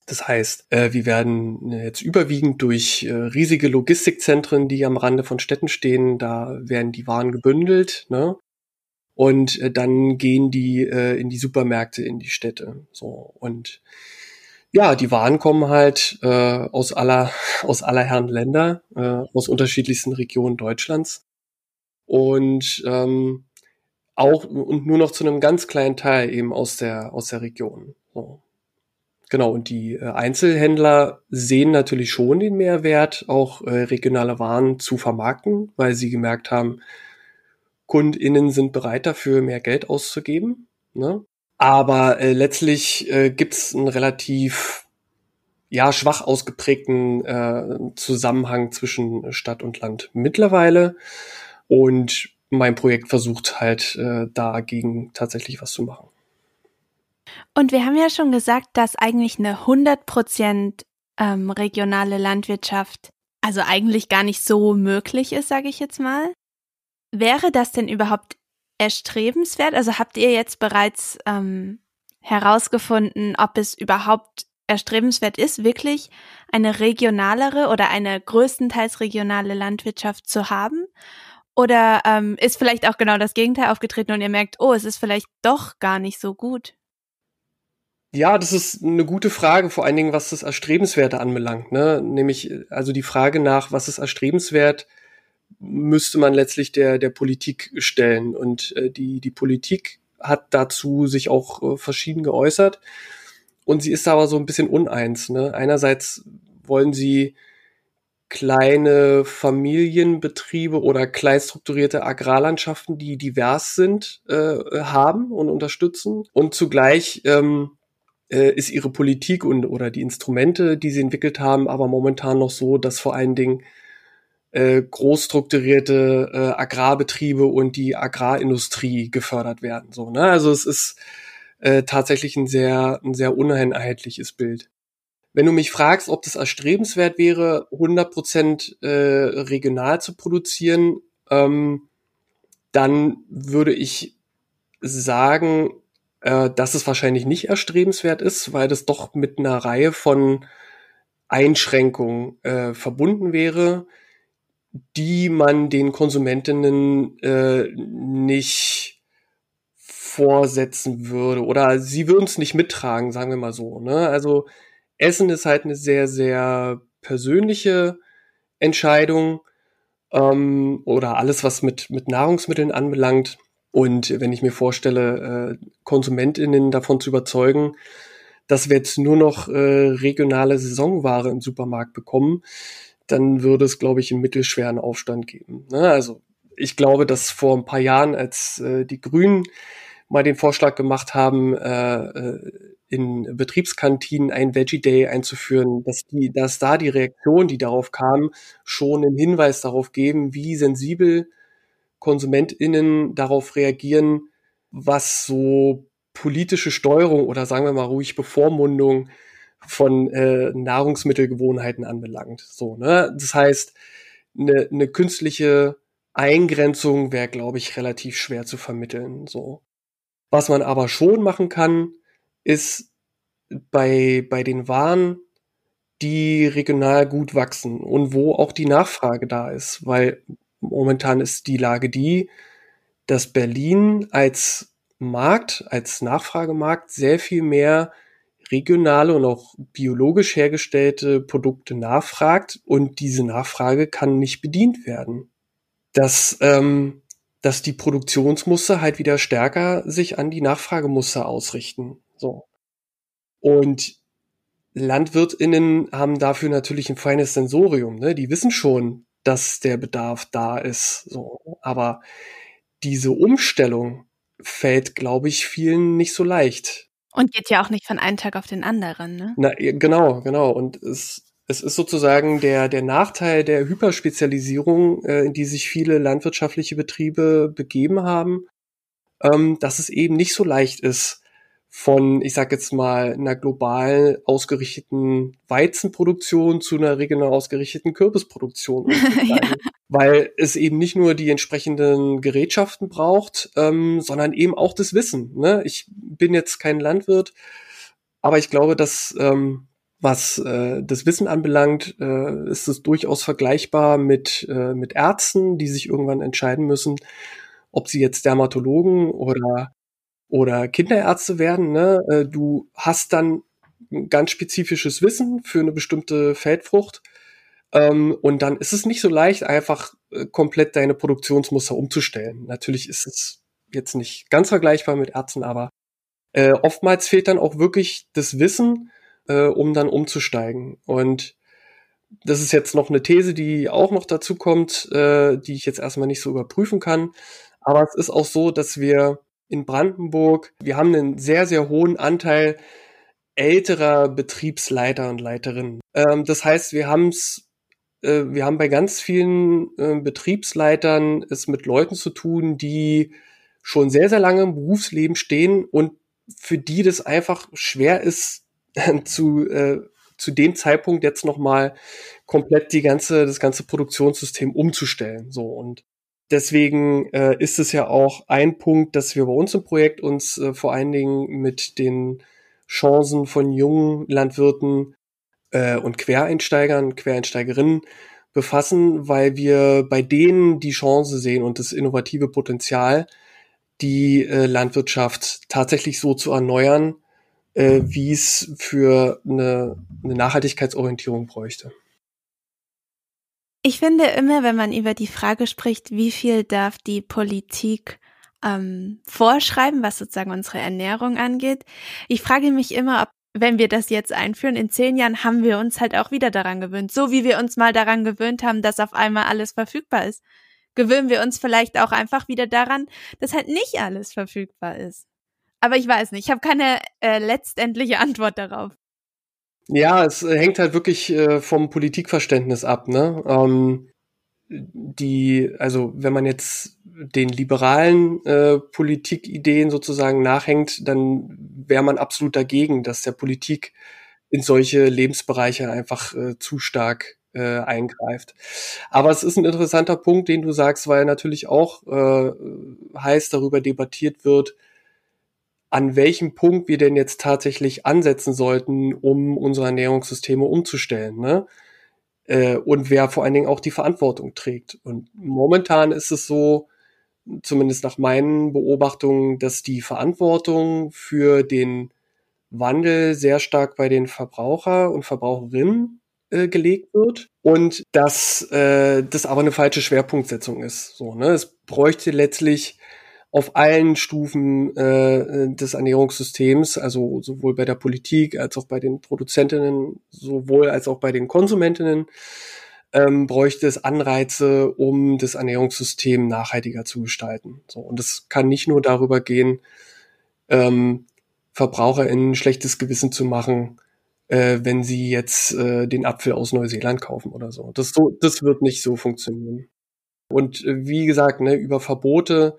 Das heißt, äh, wir werden jetzt überwiegend durch äh, riesige Logistikzentren, die am Rande von Städten stehen, da werden die Waren gebündelt. Ne? und äh, dann gehen die äh, in die Supermärkte, in die Städte. So und ja, die Waren kommen halt äh, aus aller aus aller Herren Länder, äh, aus unterschiedlichsten Regionen Deutschlands und ähm, auch und nur noch zu einem ganz kleinen Teil eben aus der aus der Region. So. Genau, und die äh, Einzelhändler sehen natürlich schon den Mehrwert, auch äh, regionale Waren zu vermarkten, weil sie gemerkt haben, KundInnen sind bereit dafür, mehr Geld auszugeben. Ne? Aber äh, letztlich äh, gibt es einen relativ ja, schwach ausgeprägten äh, Zusammenhang zwischen Stadt und Land mittlerweile. Und mein Projekt versucht halt äh, dagegen tatsächlich was zu machen. Und wir haben ja schon gesagt, dass eigentlich eine 100% ähm, regionale Landwirtschaft also eigentlich gar nicht so möglich ist, sage ich jetzt mal. Wäre das denn überhaupt erstrebenswert? Also habt ihr jetzt bereits ähm, herausgefunden, ob es überhaupt erstrebenswert ist, wirklich eine regionalere oder eine größtenteils regionale Landwirtschaft zu haben? Oder ähm, ist vielleicht auch genau das Gegenteil aufgetreten und ihr merkt, oh, es ist vielleicht doch gar nicht so gut? Ja, das ist eine gute Frage, vor allen Dingen, was das Erstrebenswerte anbelangt. Ne? Nämlich, also die Frage nach, was ist erstrebenswert, müsste man letztlich der, der Politik stellen. Und äh, die, die Politik hat dazu sich auch äh, verschieden geäußert. Und sie ist aber so ein bisschen uneins. Ne? Einerseits wollen sie kleine Familienbetriebe oder kleinstrukturierte Agrarlandschaften, die divers sind, äh, haben und unterstützen. Und zugleich ähm, äh, ist ihre Politik und oder die Instrumente, die sie entwickelt haben, aber momentan noch so, dass vor allen Dingen äh, äh, Agrarbetriebe und die Agrarindustrie gefördert werden. So, ne? Also es ist äh, tatsächlich ein sehr, ein sehr uneinheitliches Bild. Wenn du mich fragst, ob das erstrebenswert wäre, 100% äh, regional zu produzieren, ähm, dann würde ich sagen, äh, dass es wahrscheinlich nicht erstrebenswert ist, weil das doch mit einer Reihe von Einschränkungen äh, verbunden wäre, die man den Konsumentinnen äh, nicht vorsetzen würde oder sie würden es nicht mittragen, sagen wir mal so. Ne? Also Essen ist halt eine sehr, sehr persönliche Entscheidung ähm, oder alles, was mit, mit Nahrungsmitteln anbelangt. Und wenn ich mir vorstelle, äh, KonsumentInnen davon zu überzeugen, dass wir jetzt nur noch äh, regionale Saisonware im Supermarkt bekommen, dann würde es, glaube ich, einen mittelschweren Aufstand geben. Ne? Also ich glaube, dass vor ein paar Jahren, als äh, die Grünen mal den Vorschlag gemacht haben, äh, äh in Betriebskantinen ein Veggie Day einzuführen, dass die, dass da die Reaktionen, die darauf kamen, schon einen Hinweis darauf geben, wie sensibel KonsumentInnen darauf reagieren, was so politische Steuerung oder sagen wir mal ruhig Bevormundung von äh, Nahrungsmittelgewohnheiten anbelangt. So, ne? Das heißt, eine, eine künstliche Eingrenzung wäre, glaube ich, relativ schwer zu vermitteln. So. Was man aber schon machen kann, ist bei, bei den Waren, die regional gut wachsen und wo auch die Nachfrage da ist, weil momentan ist die Lage die, dass Berlin als Markt, als Nachfragemarkt sehr viel mehr regionale und auch biologisch hergestellte Produkte nachfragt und diese Nachfrage kann nicht bedient werden. Dass, ähm, dass die Produktionsmuster halt wieder stärker sich an die Nachfragemuster ausrichten. So. Und LandwirtInnen haben dafür natürlich ein feines Sensorium. Ne? Die wissen schon, dass der Bedarf da ist. So. Aber diese Umstellung fällt, glaube ich, vielen nicht so leicht. Und geht ja auch nicht von einem Tag auf den anderen, ne? Na, genau, genau. Und es, es ist sozusagen der, der Nachteil der Hyperspezialisierung, äh, in die sich viele landwirtschaftliche Betriebe begeben haben, ähm, dass es eben nicht so leicht ist, von, ich sag jetzt mal, einer global ausgerichteten Weizenproduktion zu einer regional ausgerichteten Kürbisproduktion. ja. Weil es eben nicht nur die entsprechenden Gerätschaften braucht, ähm, sondern eben auch das Wissen. Ne? Ich bin jetzt kein Landwirt, aber ich glaube, dass ähm, was äh, das Wissen anbelangt, äh, ist es durchaus vergleichbar mit, äh, mit Ärzten, die sich irgendwann entscheiden müssen, ob sie jetzt Dermatologen oder, oder Kinderärzte werden. Ne? Äh, du hast dann ein ganz spezifisches Wissen für eine bestimmte Feldfrucht. Ähm, und dann ist es nicht so leicht, einfach äh, komplett deine Produktionsmuster umzustellen. Natürlich ist es jetzt nicht ganz vergleichbar mit Ärzten, aber äh, oftmals fehlt dann auch wirklich das Wissen, äh, um dann umzusteigen. Und das ist jetzt noch eine These, die auch noch dazu kommt, äh, die ich jetzt erstmal nicht so überprüfen kann. Aber es ist auch so, dass wir in Brandenburg, wir haben einen sehr, sehr hohen Anteil älterer Betriebsleiter und Leiterinnen. Ähm, das heißt, wir haben es, äh, wir haben bei ganz vielen äh, Betriebsleitern es mit Leuten zu tun, die schon sehr, sehr lange im Berufsleben stehen und für die das einfach schwer ist, zu, äh, zu dem Zeitpunkt jetzt nochmal komplett die ganze, das ganze Produktionssystem umzustellen. So und deswegen äh, ist es ja auch ein Punkt, dass wir bei uns im Projekt uns äh, vor allen Dingen mit den Chancen von jungen Landwirten äh, und Quereinsteigern, Quereinsteigerinnen befassen, weil wir bei denen die Chance sehen und das innovative Potenzial, die äh, Landwirtschaft tatsächlich so zu erneuern, äh, wie es für eine, eine Nachhaltigkeitsorientierung bräuchte. Ich finde immer, wenn man über die Frage spricht, wie viel darf die Politik ähm, vorschreiben, was sozusagen unsere Ernährung angeht, ich frage mich immer, ob wenn wir das jetzt einführen, in zehn Jahren haben wir uns halt auch wieder daran gewöhnt. So wie wir uns mal daran gewöhnt haben, dass auf einmal alles verfügbar ist, gewöhnen wir uns vielleicht auch einfach wieder daran, dass halt nicht alles verfügbar ist. Aber ich weiß nicht, ich habe keine äh, letztendliche Antwort darauf. Ja, es äh, hängt halt wirklich äh, vom Politikverständnis ab, ne? Ähm, die, also wenn man jetzt den liberalen äh, Politikideen sozusagen nachhängt, dann wäre man absolut dagegen, dass der Politik in solche Lebensbereiche einfach äh, zu stark äh, eingreift. Aber es ist ein interessanter Punkt, den du sagst, weil natürlich auch äh, heiß darüber debattiert wird, an welchem Punkt wir denn jetzt tatsächlich ansetzen sollten, um unsere Ernährungssysteme umzustellen. Ne? Äh, und wer vor allen Dingen auch die Verantwortung trägt. Und momentan ist es so, zumindest nach meinen Beobachtungen, dass die Verantwortung für den Wandel sehr stark bei den Verbraucher und Verbraucherinnen äh, gelegt wird und dass äh, das aber eine falsche Schwerpunktsetzung ist. So, ne? Es bräuchte letztlich auf allen Stufen äh, des Ernährungssystems, also sowohl bei der Politik als auch bei den Produzentinnen, sowohl als auch bei den Konsumentinnen, ähm, bräuchte es Anreize, um das Ernährungssystem nachhaltiger zu gestalten. So, und das kann nicht nur darüber gehen, ähm, VerbraucherInnen schlechtes Gewissen zu machen, äh, wenn sie jetzt äh, den Apfel aus Neuseeland kaufen oder so. Das, so. das wird nicht so funktionieren. Und äh, wie gesagt, ne, über Verbote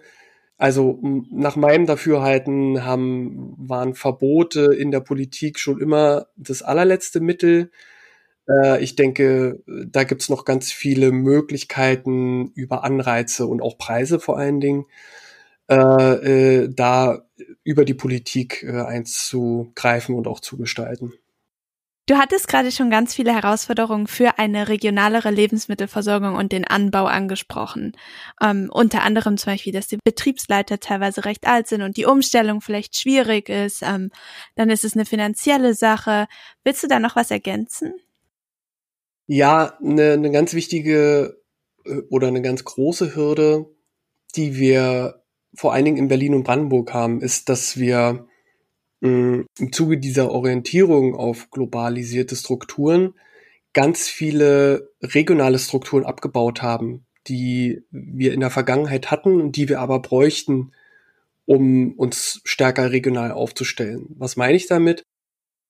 also nach meinem Dafürhalten haben, waren Verbote in der Politik schon immer das allerletzte Mittel. Äh, ich denke, da gibt's noch ganz viele Möglichkeiten über Anreize und auch Preise vor allen Dingen, äh, äh, da über die Politik einzugreifen und auch zu gestalten. Du hattest gerade schon ganz viele Herausforderungen für eine regionalere Lebensmittelversorgung und den Anbau angesprochen. Ähm, unter anderem zum Beispiel, dass die Betriebsleiter teilweise recht alt sind und die Umstellung vielleicht schwierig ist. Ähm, dann ist es eine finanzielle Sache. Willst du da noch was ergänzen? Ja, eine, eine ganz wichtige äh, oder eine ganz große Hürde, die wir vor allen Dingen in Berlin und Brandenburg haben, ist, dass wir im Zuge dieser Orientierung auf globalisierte Strukturen ganz viele regionale Strukturen abgebaut haben, die wir in der Vergangenheit hatten und die wir aber bräuchten, um uns stärker regional aufzustellen. Was meine ich damit?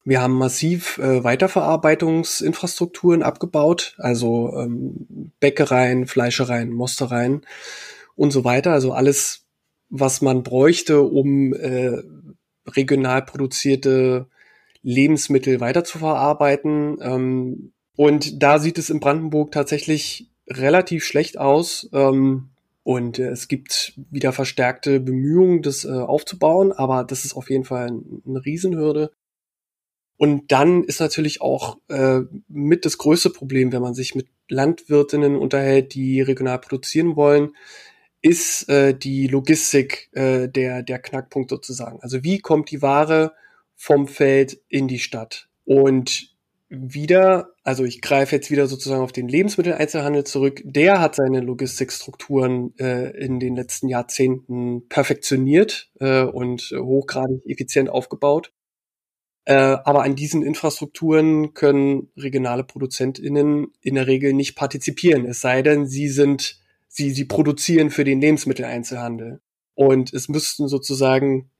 Wir haben massiv äh, Weiterverarbeitungsinfrastrukturen abgebaut, also ähm, Bäckereien, Fleischereien, Mostereien und so weiter. Also alles, was man bräuchte, um äh, regional produzierte Lebensmittel weiterzuverarbeiten. Ähm, und da sieht es in Brandenburg tatsächlich relativ schlecht aus. Ähm, und äh, es gibt wieder verstärkte Bemühungen, das äh, aufzubauen, aber das ist auf jeden Fall eine Riesenhürde. Und dann ist natürlich auch äh, mit das größte Problem, wenn man sich mit Landwirtinnen unterhält, die regional produzieren wollen, ist äh, die Logistik äh, der, der Knackpunkt sozusagen. Also wie kommt die Ware vom Feld in die Stadt? Und wieder, also ich greife jetzt wieder sozusagen auf den Lebensmitteleinzelhandel zurück, der hat seine Logistikstrukturen äh, in den letzten Jahrzehnten perfektioniert äh, und hochgradig effizient aufgebaut. Äh, aber an diesen Infrastrukturen können regionale ProduzentInnen in der Regel nicht partizipieren, es sei denn, sie sind, sie, sie produzieren für den Lebensmitteleinzelhandel. Und es müssten sozusagen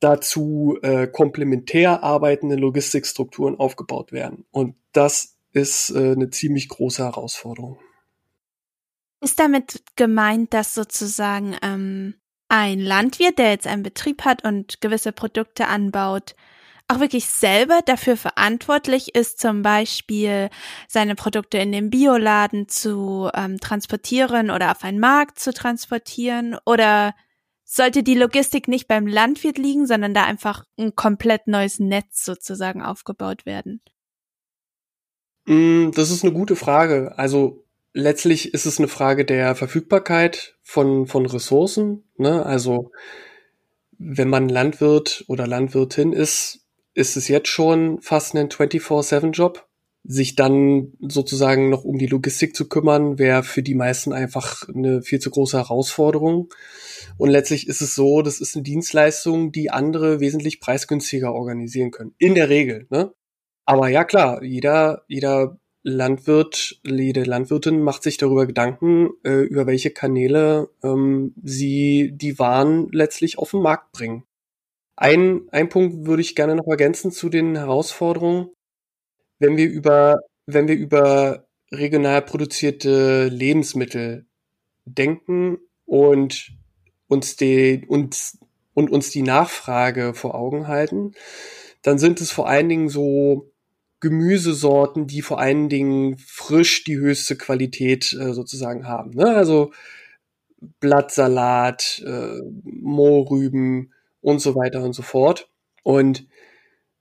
dazu äh, komplementär arbeitende Logistikstrukturen aufgebaut werden. Und das ist äh, eine ziemlich große Herausforderung. Ist damit gemeint, dass sozusagen ähm, ein Landwirt, der jetzt einen Betrieb hat und gewisse Produkte anbaut, auch wirklich selber dafür verantwortlich ist, zum Beispiel seine Produkte in den Bioladen zu ähm, transportieren oder auf einen Markt zu transportieren? Oder sollte die Logistik nicht beim Landwirt liegen, sondern da einfach ein komplett neues Netz sozusagen aufgebaut werden? Mm, das ist eine gute Frage. Also letztlich ist es eine Frage der Verfügbarkeit von, von Ressourcen. Ne? Also wenn man Landwirt oder Landwirtin ist, ist es jetzt schon fast ein 24-7-Job. Sich dann sozusagen noch um die Logistik zu kümmern, wäre für die meisten einfach eine viel zu große Herausforderung. Und letztlich ist es so, das ist eine Dienstleistung, die andere wesentlich preisgünstiger organisieren können. In der Regel. Ne? Aber ja klar, jeder, jeder Landwirt, jede Landwirtin macht sich darüber Gedanken, äh, über welche Kanäle ähm, sie die Waren letztlich auf den Markt bringen. Ein, ein Punkt würde ich gerne noch ergänzen zu den Herausforderungen. Wenn wir über, wenn wir über regional produzierte Lebensmittel denken und uns die, uns, und uns die Nachfrage vor Augen halten, dann sind es vor allen Dingen so Gemüsesorten, die vor allen Dingen frisch die höchste Qualität äh, sozusagen haben. Ne? Also Blattsalat, äh, Mohrrüben, und so weiter und so fort. Und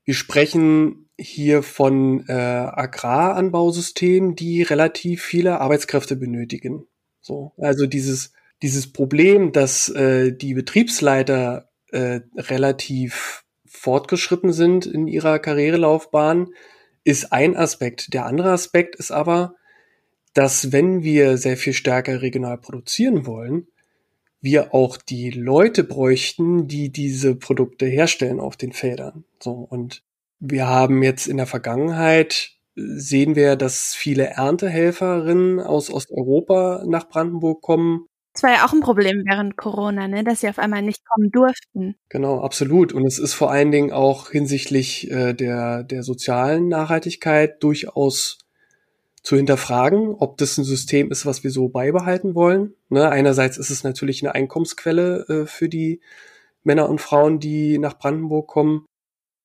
wir sprechen hier von äh, Agraranbausystemen, die relativ viele Arbeitskräfte benötigen. So, also dieses dieses Problem, dass äh, die Betriebsleiter äh, relativ fortgeschritten sind in ihrer Karrierelaufbahn, ist ein Aspekt. Der andere Aspekt ist aber, dass wenn wir sehr viel stärker regional produzieren wollen, wir auch die Leute bräuchten, die diese Produkte herstellen auf den Feldern. So und wir haben jetzt in der Vergangenheit sehen wir, dass viele Erntehelferinnen aus Osteuropa nach Brandenburg kommen. Das war ja auch ein Problem während Corona, ne? dass sie auf einmal nicht kommen durften. Genau, absolut. Und es ist vor allen Dingen auch hinsichtlich äh, der, der sozialen Nachhaltigkeit durchaus zu hinterfragen, ob das ein System ist, was wir so beibehalten wollen. Ne? Einerseits ist es natürlich eine Einkommensquelle äh, für die Männer und Frauen, die nach Brandenburg kommen.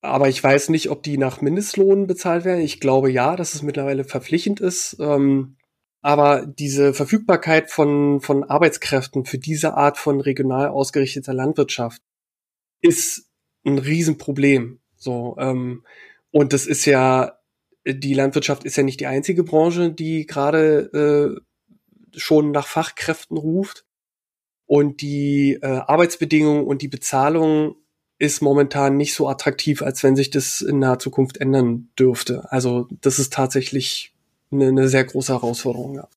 Aber ich weiß nicht, ob die nach Mindestlohn bezahlt werden. Ich glaube ja, dass es mittlerweile verpflichtend ist. Ähm, aber diese Verfügbarkeit von, von Arbeitskräften für diese Art von regional ausgerichteter Landwirtschaft ist ein Riesenproblem. So, ähm, und das ist ja die Landwirtschaft ist ja nicht die einzige Branche, die gerade äh, schon nach Fachkräften ruft. Und die äh, Arbeitsbedingungen und die Bezahlung ist momentan nicht so attraktiv, als wenn sich das in naher Zukunft ändern dürfte. Also das ist tatsächlich eine, eine sehr große Herausforderung. Ja.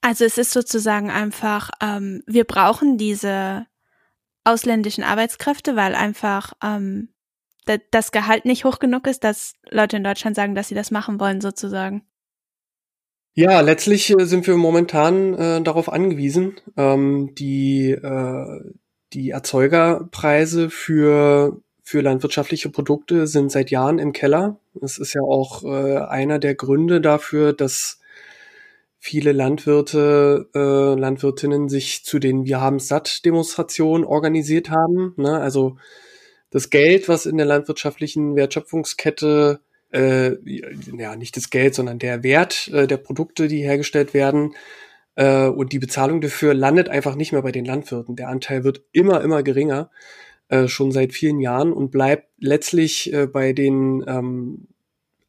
Also es ist sozusagen einfach, ähm, wir brauchen diese ausländischen Arbeitskräfte, weil einfach ähm, das Gehalt nicht hoch genug ist, dass Leute in Deutschland sagen, dass sie das machen wollen, sozusagen. Ja, letztlich äh, sind wir momentan äh, darauf angewiesen. Ähm, die, äh, die Erzeugerpreise für, für landwirtschaftliche Produkte sind seit Jahren im Keller. Es ist ja auch äh, einer der Gründe dafür, dass viele Landwirte, äh, Landwirtinnen sich zu den Wir haben satt Demonstrationen organisiert haben. Ne? Also das Geld, was in der landwirtschaftlichen Wertschöpfungskette äh, ja nicht das Geld, sondern der Wert äh, der Produkte, die hergestellt werden äh, und die Bezahlung dafür landet einfach nicht mehr bei den Landwirten. Der Anteil wird immer immer geringer, äh, schon seit vielen Jahren und bleibt letztlich äh, bei den ähm,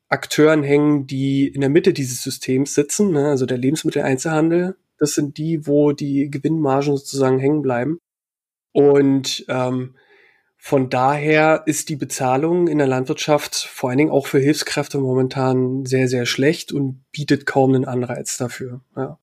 Akteuren hängen, die in der Mitte dieses Systems sitzen, ne? also der Lebensmitteleinzelhandel, Das sind die, wo die Gewinnmargen sozusagen hängen bleiben. Und ähm, von daher ist die Bezahlung in der Landwirtschaft vor allen Dingen auch für Hilfskräfte momentan sehr, sehr schlecht und bietet kaum einen Anreiz dafür. Ja.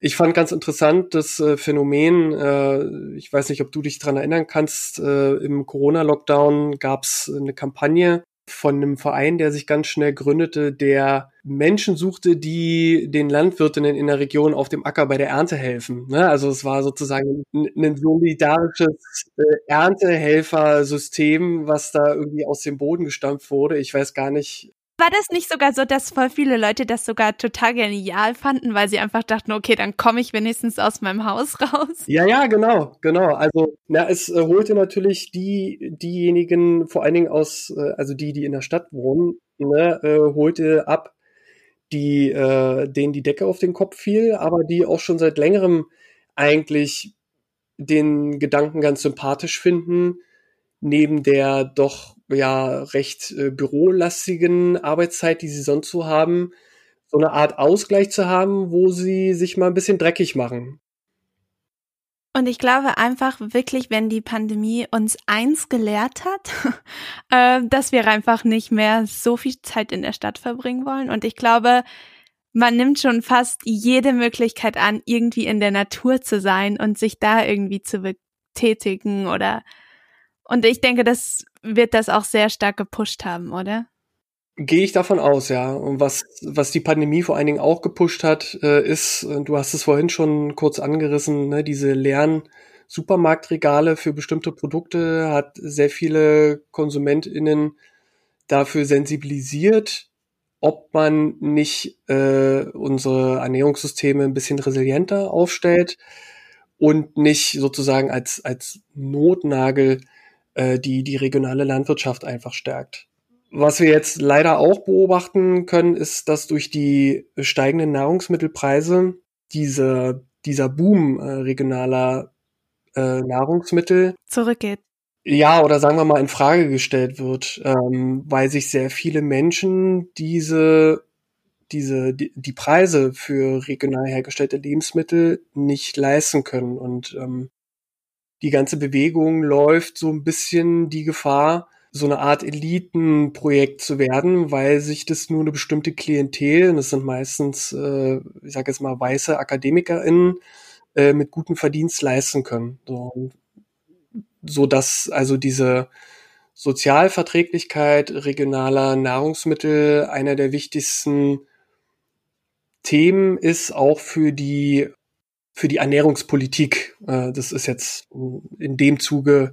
Ich fand ganz interessant das äh, Phänomen, äh, ich weiß nicht, ob du dich dran erinnern kannst, äh, im Corona-Lockdown gab es eine Kampagne von einem Verein, der sich ganz schnell gründete, der Menschen suchte, die den Landwirtinnen in der Region auf dem Acker bei der Ernte helfen. Ne? Also es war sozusagen ein, solidarisches äh, Erntehelfersystem, was da irgendwie aus dem Boden gestampft wurde. Ich weiß gar nicht, war das nicht sogar so, dass voll viele Leute das sogar total genial fanden, weil sie einfach dachten, okay, dann komme ich wenigstens aus meinem Haus raus? Ja, ja, genau, genau. Also, na, es äh, holte natürlich die, diejenigen, vor allen Dingen aus, äh, also die, die in der Stadt wohnen, ne, äh, holte ab, die, äh, denen die Decke auf den Kopf fiel, aber die auch schon seit längerem eigentlich den Gedanken ganz sympathisch finden, neben der doch ja recht äh, bürolastigen Arbeitszeit, die sie sonst so haben, so eine Art Ausgleich zu haben, wo sie sich mal ein bisschen dreckig machen. Und ich glaube einfach wirklich, wenn die Pandemie uns eins gelehrt hat, äh, dass wir einfach nicht mehr so viel Zeit in der Stadt verbringen wollen. Und ich glaube, man nimmt schon fast jede Möglichkeit an, irgendwie in der Natur zu sein und sich da irgendwie zu betätigen oder und ich denke, das wird das auch sehr stark gepusht haben, oder? Gehe ich davon aus, ja. Und was, was die Pandemie vor allen Dingen auch gepusht hat, äh, ist, äh, du hast es vorhin schon kurz angerissen, ne, diese leeren Supermarktregale für bestimmte Produkte hat sehr viele KonsumentInnen dafür sensibilisiert, ob man nicht äh, unsere Ernährungssysteme ein bisschen resilienter aufstellt und nicht sozusagen als, als Notnagel äh, die die regionale Landwirtschaft einfach stärkt. Was wir jetzt leider auch beobachten können, ist, dass durch die steigenden Nahrungsmittelpreise diese, dieser Boom äh, regionaler äh, Nahrungsmittel zurückgeht. Ja, oder sagen wir mal in Frage gestellt wird, ähm, weil sich sehr viele Menschen diese diese die, die Preise für regional hergestellte Lebensmittel nicht leisten können und ähm, die ganze Bewegung läuft so ein bisschen die Gefahr, so eine Art Elitenprojekt zu werden, weil sich das nur eine bestimmte Klientel, und das sind meistens, äh, ich sage jetzt mal, weiße AkademikerInnen, äh, mit gutem Verdienst leisten können. So, so dass also diese Sozialverträglichkeit regionaler Nahrungsmittel einer der wichtigsten Themen ist auch für die für die Ernährungspolitik. Äh, das ist jetzt in dem Zuge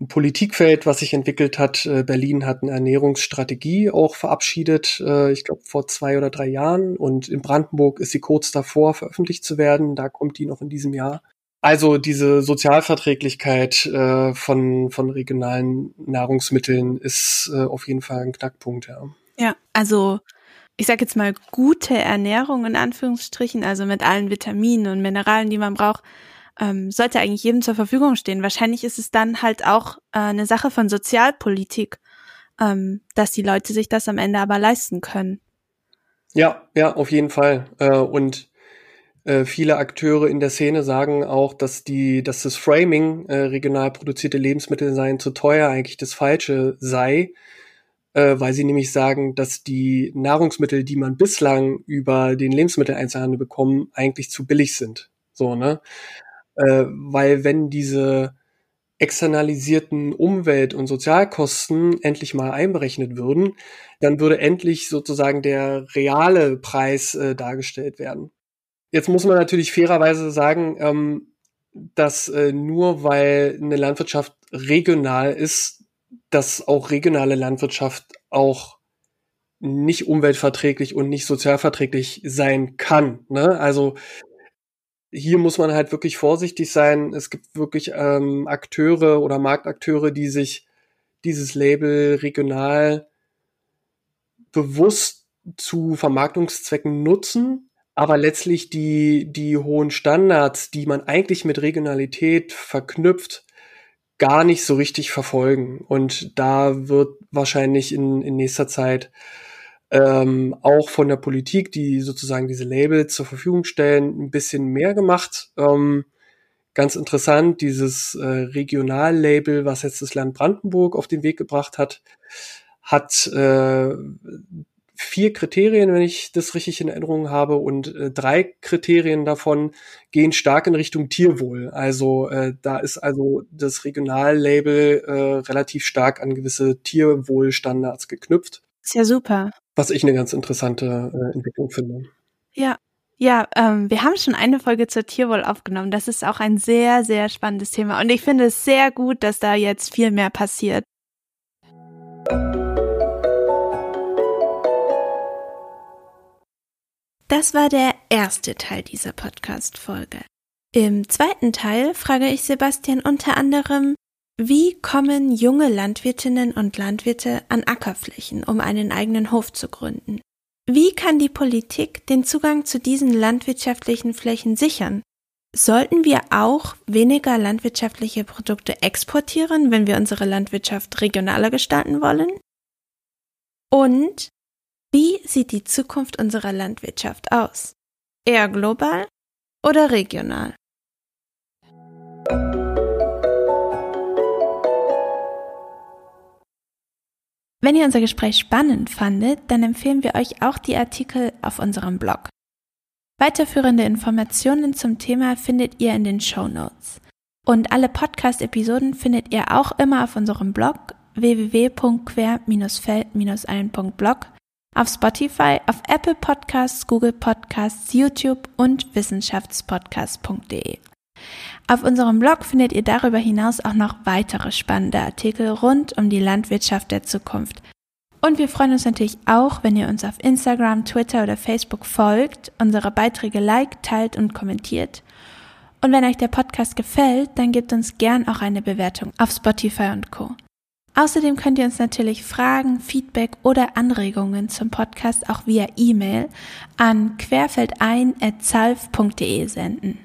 ein Politikfeld, was sich entwickelt hat. Äh, Berlin hat eine Ernährungsstrategie auch verabschiedet, äh, ich glaube vor zwei oder drei Jahren. Und in Brandenburg ist sie kurz davor, veröffentlicht zu werden. Da kommt die noch in diesem Jahr. Also diese Sozialverträglichkeit äh, von, von regionalen Nahrungsmitteln ist äh, auf jeden Fall ein Knackpunkt, ja. Ja, also ich sage jetzt mal, gute Ernährung in Anführungsstrichen, also mit allen Vitaminen und Mineralen, die man braucht, ähm, sollte eigentlich jedem zur Verfügung stehen. Wahrscheinlich ist es dann halt auch äh, eine Sache von Sozialpolitik, ähm, dass die Leute sich das am Ende aber leisten können. Ja, ja, auf jeden Fall. Äh, und äh, viele Akteure in der Szene sagen auch, dass die, dass das Framing äh, regional produzierte Lebensmittel seien zu teuer eigentlich das Falsche sei äh, weil sie nämlich sagen, dass die Nahrungsmittel, die man bislang über den Lebensmitteleinzelhandel bekommen, eigentlich zu billig sind. So, ne? Äh, weil wenn diese externalisierten Umwelt- und Sozialkosten endlich mal einberechnet würden, dann würde endlich sozusagen der reale Preis äh, dargestellt werden. Jetzt muss man natürlich fairerweise sagen, ähm, dass äh, nur weil eine Landwirtschaft regional ist, dass auch regionale Landwirtschaft auch nicht umweltverträglich und nicht sozialverträglich sein kann. Ne? Also hier muss man halt wirklich vorsichtig sein. Es gibt wirklich ähm, Akteure oder Marktakteure, die sich dieses Label regional bewusst zu Vermarktungszwecken nutzen, aber letztlich die, die hohen Standards, die man eigentlich mit Regionalität verknüpft, gar nicht so richtig verfolgen. Und da wird wahrscheinlich in, in nächster Zeit ähm, auch von der Politik, die sozusagen diese Labels zur Verfügung stellen, ein bisschen mehr gemacht. Ähm, ganz interessant, dieses äh, Regionallabel, was jetzt das Land Brandenburg auf den Weg gebracht hat, hat äh, vier Kriterien, wenn ich das richtig in Erinnerung habe, und äh, drei Kriterien davon gehen stark in Richtung Tierwohl. Also äh, da ist also das Regionallabel äh, relativ stark an gewisse Tierwohlstandards geknüpft. Ist ja super. Was ich eine ganz interessante äh, Entwicklung finde. Ja, ja, ähm, wir haben schon eine Folge zur Tierwohl aufgenommen. Das ist auch ein sehr, sehr spannendes Thema. Und ich finde es sehr gut, dass da jetzt viel mehr passiert. Das war der erste Teil dieser Podcast-Folge. Im zweiten Teil frage ich Sebastian unter anderem, wie kommen junge Landwirtinnen und Landwirte an Ackerflächen, um einen eigenen Hof zu gründen? Wie kann die Politik den Zugang zu diesen landwirtschaftlichen Flächen sichern? Sollten wir auch weniger landwirtschaftliche Produkte exportieren, wenn wir unsere Landwirtschaft regionaler gestalten wollen? Und wie sieht die Zukunft unserer Landwirtschaft aus? Eher global oder regional? Wenn ihr unser Gespräch spannend fandet, dann empfehlen wir euch auch die Artikel auf unserem Blog. Weiterführende Informationen zum Thema findet ihr in den Show Notes. Und alle Podcast-Episoden findet ihr auch immer auf unserem Blog www.quer-feld-ein.blog, auf Spotify, auf Apple Podcasts, Google Podcasts, YouTube und wissenschaftspodcast.de. Auf unserem Blog findet ihr darüber hinaus auch noch weitere spannende Artikel rund um die Landwirtschaft der Zukunft. Und wir freuen uns natürlich auch, wenn ihr uns auf Instagram, Twitter oder Facebook folgt, unsere Beiträge liked, teilt und kommentiert. Und wenn euch der Podcast gefällt, dann gebt uns gern auch eine Bewertung auf Spotify und Co. Außerdem könnt ihr uns natürlich Fragen, Feedback oder Anregungen zum Podcast auch via E-Mail an querfeldein.zalf.de senden.